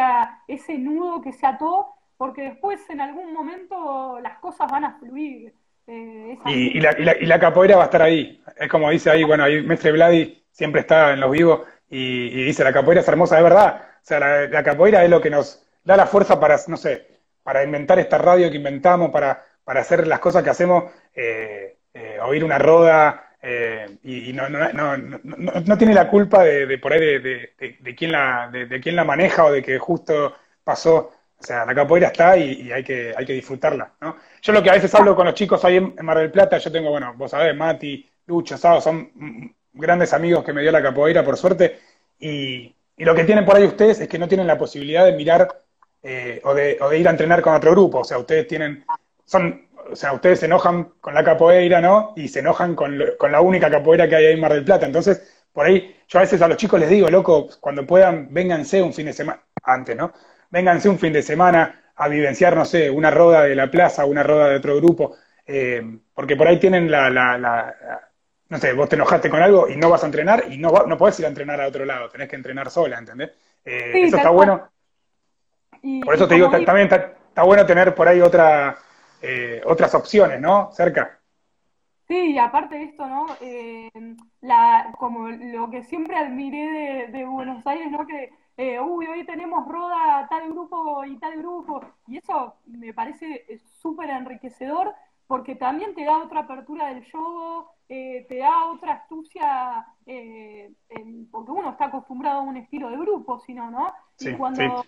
ese nudo que se ató, porque después en algún momento las cosas van a fluir. Eh, y, la, y, la, capoeira va a estar ahí. Es como dice ahí, bueno, ahí Mestre Vladi siempre está en los vivos y, dice, la capoeira es hermosa, de verdad. O sea, la, capoeira es lo que nos da la fuerza para, no sé, para inventar esta radio que inventamos, para, para hacer las cosas que hacemos, eh, eh, oír una roda, y, no, no, no, no, tiene la culpa de, por ahí de, de, de quién la, de, quién la maneja o de que justo pasó o sea, la capoeira está y, hay, que, hay que disfrutarla, ¿no? Yo lo que a veces hablo con los chicos ahí en, Mar del Plata, yo tengo, bueno, vos sabés, Mati, Lucho, Sado, son grandes amigos que me dio la capoeira, por suerte, y, lo que tienen por ahí ustedes es que no tienen la posibilidad de mirar eh, o, de, o, de, ir a entrenar con otro grupo, o sea, ustedes tienen, son, o sea, ustedes se enojan con la capoeira, ¿no? Y se enojan con, con la única capoeira que hay ahí en Mar del Plata, entonces, por ahí, yo a veces a los chicos les digo, loco, cuando puedan, vénganse un fin de semana, antes, ¿no? vénganse un fin de semana a vivenciar, no sé, una roda de la plaza, una roda de otro grupo, eh, porque por ahí tienen la, la, no sé, vos te enojaste con algo y no vas a entrenar y no, no podés ir a entrenar a otro lado, tenés que entrenar sola, ¿entendés? Eh, eso está bueno. por eso te digo, también está, bueno tener por ahí otra, eh, otras opciones, ¿no? Cerca. Sí, y aparte de esto, ¿no? la, como lo que siempre admiré de, de Buenos Aires, ¿no? Que eh, uy, hoy tenemos roda tal grupo y tal grupo, y eso me parece eh, súper enriquecedor porque también te da otra apertura del eh, te da otra astucia, porque uno está acostumbrado a un estilo de grupo, si no, ¿no? y cuando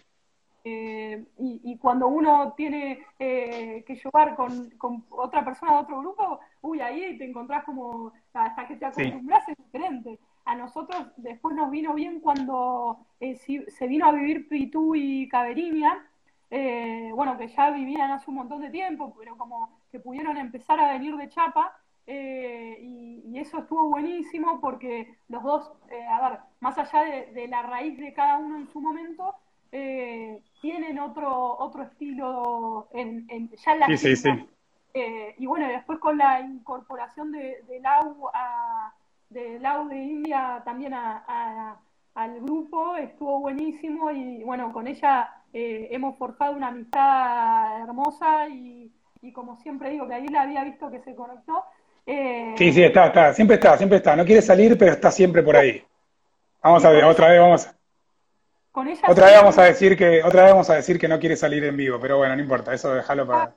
y, cuando uno tiene que jugar con, otra persona de otro grupo, uy, ahí te encontrás como, hasta que te acostumbras es diferente. A nosotros después nos vino bien cuando eh, se vino a vivir Pitú y Caveriña, eh, bueno, que ya vivían hace un montón de tiempo, pero como que pudieron empezar a venir de Chapa, eh, y, eso estuvo buenísimo porque los dos, a ver, más allá de, la raíz de cada uno en su momento, tienen otro otro estilo en, ya en la sí, sí, sí. y bueno, después con la incorporación de, de Lau a de Lau de India también al grupo, estuvo buenísimo y bueno, con ella eh, hemos forjado una amistad hermosa y, como siempre digo, que ahí la había visto que se conectó. Eh, sí, sí, está, está, siempre está, siempre está, no quiere salir, pero está siempre por ahí. Vamos a ver, otra vez vamos con ella otra vez vamos a decir que otra vez vamos a decir que no quiere salir en vivo, pero bueno, no importa, eso déjalo para.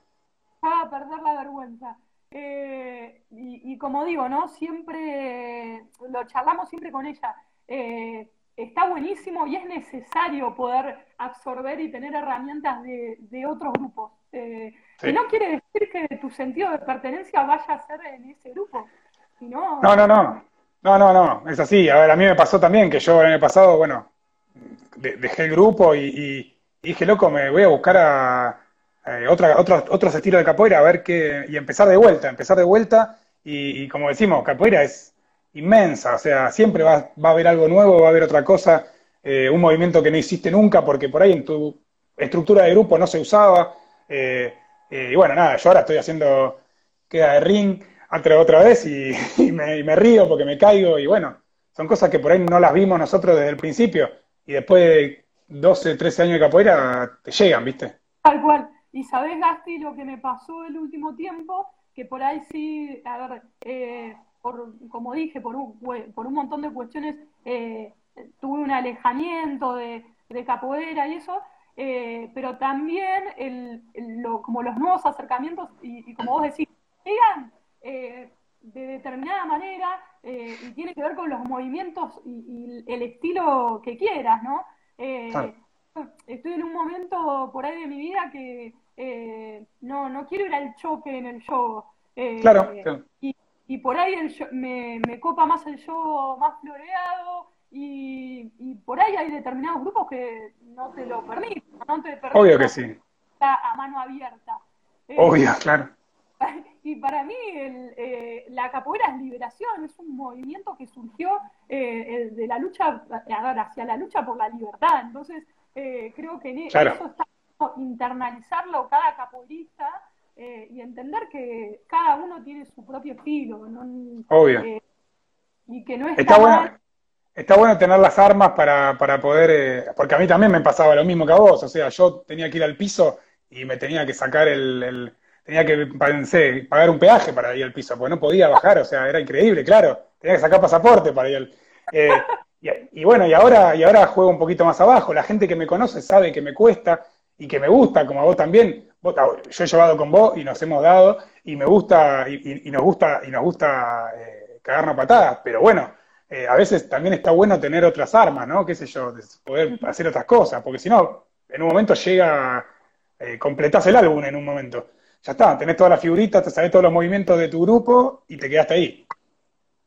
Va a perder la vergüenza. Eh, y, como digo, ¿no? Siempre lo charlamos siempre con ella. Eh, está buenísimo y es necesario poder absorber y tener herramientas de, otros grupos. Eh, Y no quiere decir que tu sentido de pertenencia vaya a ser en ese grupo. no, no, no. No, no, no. Es así. A ver, a mí me pasó también que yo el año pasado, bueno, dejé el grupo y dije, loco, me voy a buscar a eh, otra, otros estilos de capoeira, a ver qué, y empezar de vuelta, empezar de vuelta, y, como decimos, capoeira es inmensa, o sea, siempre va, va a haber algo nuevo, va a haber otra cosa, eh, un movimiento que no hiciste nunca, porque por ahí en tu estructura de grupo no se usaba, eh, y bueno, nada, yo ahora estoy haciendo queda de ring otra, otra vez <laughs> y, me, y, me, río porque me caigo, y bueno, son cosas que por ahí no las vimos nosotros desde el principio, y después de 12, 13 años de capoeira te llegan, ¿viste? Tal cual. Y sabes, Gasti, lo que me pasó el último tiempo, que por ahí sí, a ver, eh, por, como dije, por un, por un montón de cuestiones, eh, tuve un alejamiento de, capoeira y eso, eh, pero también el, como los nuevos acercamientos, y, como vos decís, llegan, de determinada manera eh, y tiene que ver con los movimientos y, el estilo que quieras, ¿no? Eh, estoy en un momento por ahí de mi vida que no, no quiero ir al choque en el show. claro, Y, y, por ahí el me, me copa más el show más floreado y, y, por ahí hay determinados grupos que no te lo permiten, no te permiten. Obvio que sí. A mano abierta. Obvio, claro. <laughs> Y para mí el, eh, la capoeira es liberación, es un movimiento que surgió eh, de la lucha, hacia la lucha por la libertad. Entonces, eh, creo que en eso está internalizarlo cada capoeirista y entender que cada uno tiene su propio estilo. Obvio. y que no es está bueno, Está bueno tener las armas para, para poder, porque a mí también me pasaba lo mismo que a vos, o sea, yo tenía que ir al piso y me tenía que sacar el tenía que pensé, pagar un peaje para ir al piso, porque no podía bajar, o sea, era increíble, claro. Tenía que sacar pasaporte para ir al... Eh, y, bueno, y ahora, y ahora juego un poquito más abajo. La gente que me conoce sabe que me cuesta y que me gusta, como a vos también. yo he llevado con vos y nos hemos dado, y me gusta, y, nos gusta, y nos gusta eh, cagarnos patadas, pero bueno, eh, a veces también está bueno tener otras armas, ¿no? Qué sé yo, poder hacer otras cosas, porque si no, en un momento llega, eh, completás el álbum en un momento ya está, tenés todas las figuritas, te sabes todos los movimientos de tu grupo y te quedaste ahí.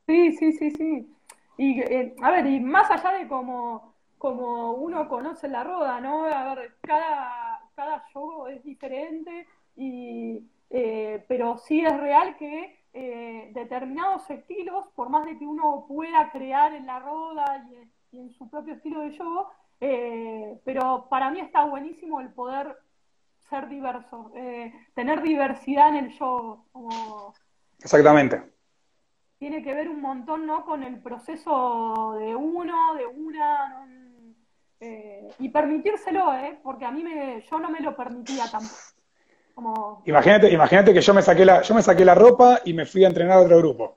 Sí, sí, sí, sí. Y eh, a ver, y más allá de como, como uno conoce la roda, ¿no? A ver, cada, cada show es diferente, y, eh, pero sí es real que eh, determinados estilos, por más de que uno pueda crear en la roda y, en su propio estilo de show, pero para mí está buenísimo el poder ser diverso, eh, tener diversidad en el show. Exactamente. Tiene que ver un montón, ¿no? Con el proceso de uno, de una, eh, y permitírselo, ¿eh? Porque a mí me, yo no me lo permitía tampoco. Imagínate, imagínate que yo me saqué la, yo me saqué la ropa y me fui a entrenar a otro grupo.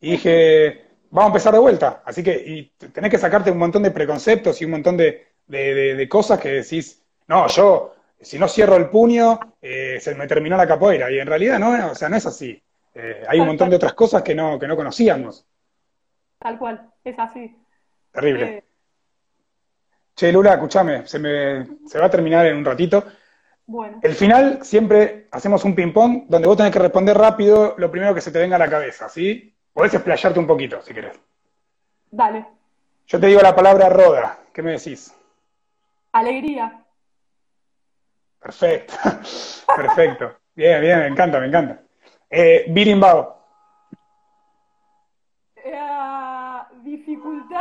Y dije, vamos a empezar de vuelta. Así que y tenés que sacarte un montón de preconceptos y un montón de, de cosas que decís, no, yo si no cierro el puño, eh, se me terminó la capoeira. Y en realidad no, o sea, no es así. Eh, hay un montón de otras cosas que no, que no conocíamos. Tal cual, es así. Terrible. Eh, che, Lula, escúchame, se, me, se va a terminar en un ratito. Bueno. El final siempre hacemos un ping-pong donde vos tenés que responder rápido lo primero que se te venga a la cabeza, ¿sí? Podés explayarte un poquito, si querés. Dale. Yo te digo la palabra roda. ¿Qué me decís? Alegría. Perfecto, <laughs> perfecto. Bien, bien, me encanta, me encanta. Eh, birimbao. Eh, dificultad,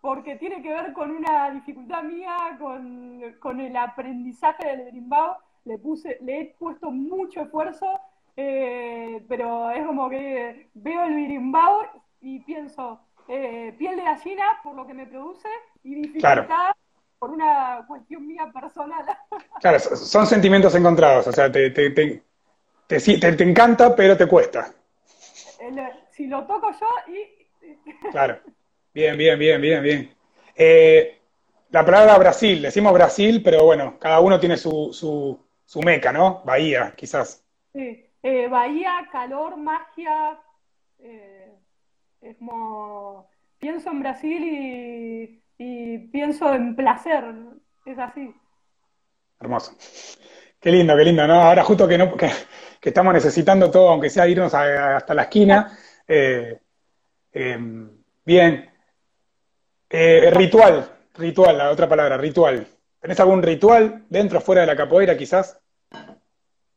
porque tiene que ver con una dificultad mía, con, el aprendizaje del birimbao. Le, puse, le he puesto mucho esfuerzo, eh, pero es como que veo el birimbao y pienso, eh, piel de gallina por lo que me produce y dificultad por una cuestión mía personal. <laughs> Claro, son sentimientos encontrados, o sea, te, te, te, te, encanta, pero te cuesta. si lo toco yo y... <laughs> Claro, bien, bien, bien, bien, bien. Eh, la palabra Brasil, decimos Brasil, pero bueno, cada uno tiene su, su, su meca, ¿no? Bahía, quizás. Sí, eh, Bahía, calor, magia, eh, es como... Pienso en Brasil y y pienso en placer, es así. Hermoso. Qué lindo, qué lindo, ¿no? Ahora justo que, no, que, estamos necesitando todo, aunque sea irnos hasta la esquina. Eh, em, bien. Eh, ritual, ritual, la otra palabra, ritual. ¿Tenés algún ritual dentro o fuera de la capoeira quizás?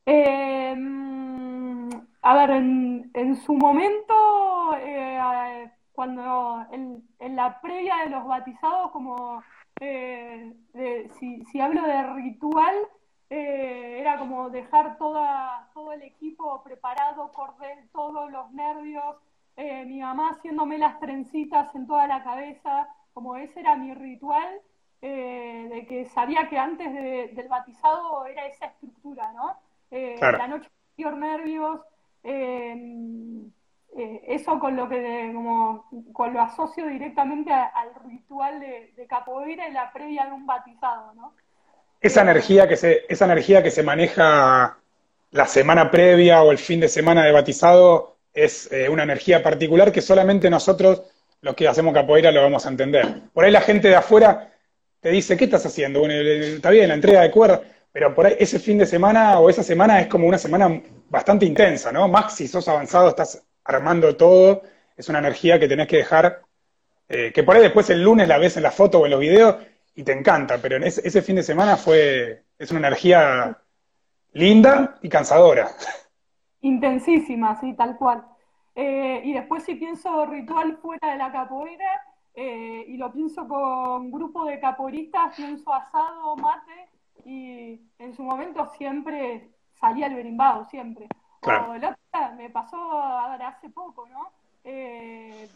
Em, a ver, en, en su momento cuando en, la previa de los batizados, como eh, si, hablo de ritual, eh, era como dejar toda, todo el equipo preparado, cordel, todos los nervios, eh, mi mamá haciéndome las trencitas en toda la cabeza, como ese era mi ritual, de que sabía que antes del batizado era esa estructura, ¿no? La noche anterior nervios, eh, eso con lo que como, con lo asocio directamente al ritual de, capoeira y la previa de un batizado, ¿no? Esa eh, energía que se, esa energía que se maneja la semana previa o el fin de semana de batizado es eh, una energía particular que solamente nosotros, los que hacemos capoeira, lo vamos a entender. Por ahí la gente de afuera te dice, ¿qué estás haciendo? Bueno, está bien, la entrega de cuerda, pero por ahí ese fin de semana o esa semana es como una semana bastante intensa, ¿no? Más si sos avanzado, estás armando todo, es una energía que tenés que dejar, eh, que por ahí después el lunes la ves en la foto o en los videos y te encanta, pero en ese, ese fin de semana fue, es una energía linda y cansadora. <laughs> Intensísima, sí, tal cual. Eh, y después si pienso ritual fuera de la capoeira, eh, y lo pienso con grupo de capoeiristas, pienso asado, mate, y en su momento siempre salía el berimbau, siempre. Me pasó hace poco, ¿no? Eh,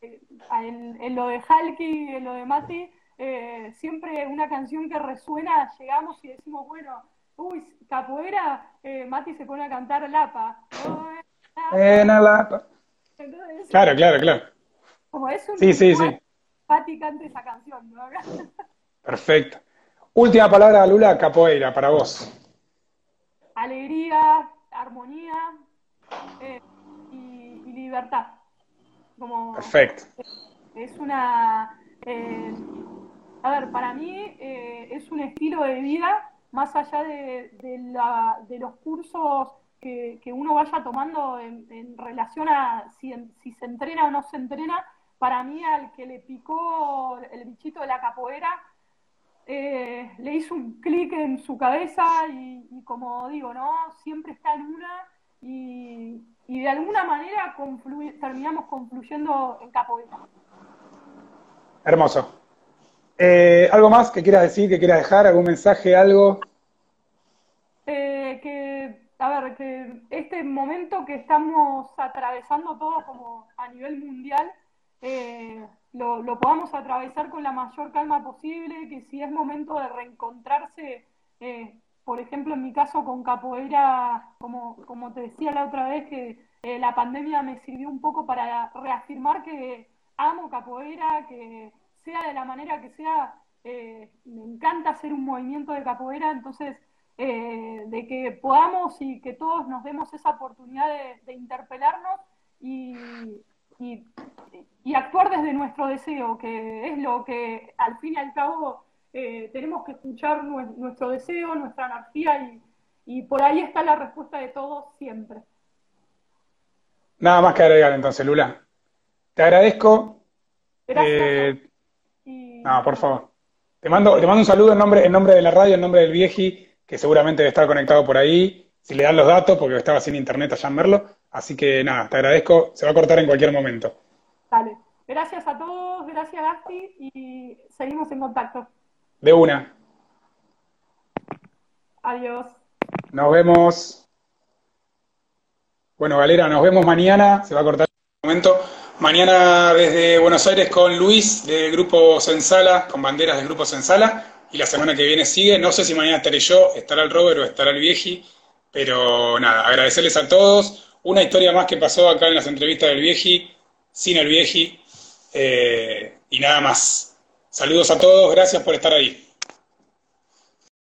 en, lo de Halki, en lo de Mati, siempre una canción que resuena, llegamos y decimos, bueno, uy, capoeira, eh, Mati se pone a cantar Lapa. En la Lapa. claro, claro, claro. Como es un sí, sí, sí. Mati canta esa canción, ¿no? <laughs> Perfecto. Última palabra, Lula, capoeira, para vos. Alegría, armonía eh, y, libertad. Como, Perfecto. Es una... Eh, a ver, para mí eh, es un estilo de vida más allá de, de, los cursos que, uno vaya tomando en, relación a si, se entrena o no se entrena, para mí al que le picó el bichito de la capoeira, eh, le hizo un clic en su cabeza y, como digo, ¿no? Siempre está en una y, de alguna manera terminamos confluyendo en capoeira. Hermoso. Eh, ¿Algo más que quieras decir, que quieras dejar? ¿Algún mensaje, algo? Eh, que, a ver, que este momento que estamos atravesando todos como a nivel mundial, eh, lo, podamos atravesar con la mayor calma posible, que si es momento de reencontrarse, por ejemplo, en mi caso con capoeira, como, como te decía la otra vez, que la pandemia me sirvió un poco para reafirmar que amo capoeira, que sea de la manera que sea, eh, me encanta hacer un movimiento de capoeira, entonces eh, de que podamos y que todos nos demos esa oportunidad de, interpelarnos y, y, actuar desde nuestro deseo, que es lo que al fin y al cabo eh, tenemos que escuchar nuestro deseo, nuestra energía y, y por ahí está la respuesta de todos siempre. Nada más que agregar entonces, Lula. Te agradezco. Gracias. No, por favor. Te mando, te mando un saludo en nombre, en nombre de la radio, en nombre del Vieji, que seguramente debe estar conectado por ahí, si le dan los datos, porque estaba sin internet allá en Merlo. Así que nada, te agradezco, se va a cortar en cualquier momento. Dale. Gracias a todos, gracias Gasti, y seguimos en contacto. De una. Adiós. Nos vemos. Bueno, Galera, nos vemos mañana, se va a cortar en un momento. Mañana desde Buenos Aires con Luis del grupo Sensala, con banderas del grupo Sensala. Y la semana que viene sigue. No sé si mañana estaré yo, estará el Robert o estará el Vieji. Pero nada, agradecerles a todos. Una historia más que pasó acá en las entrevistas del Vieji, sin el Vieji. Eh, y nada más. Saludos a todos, gracias por estar ahí.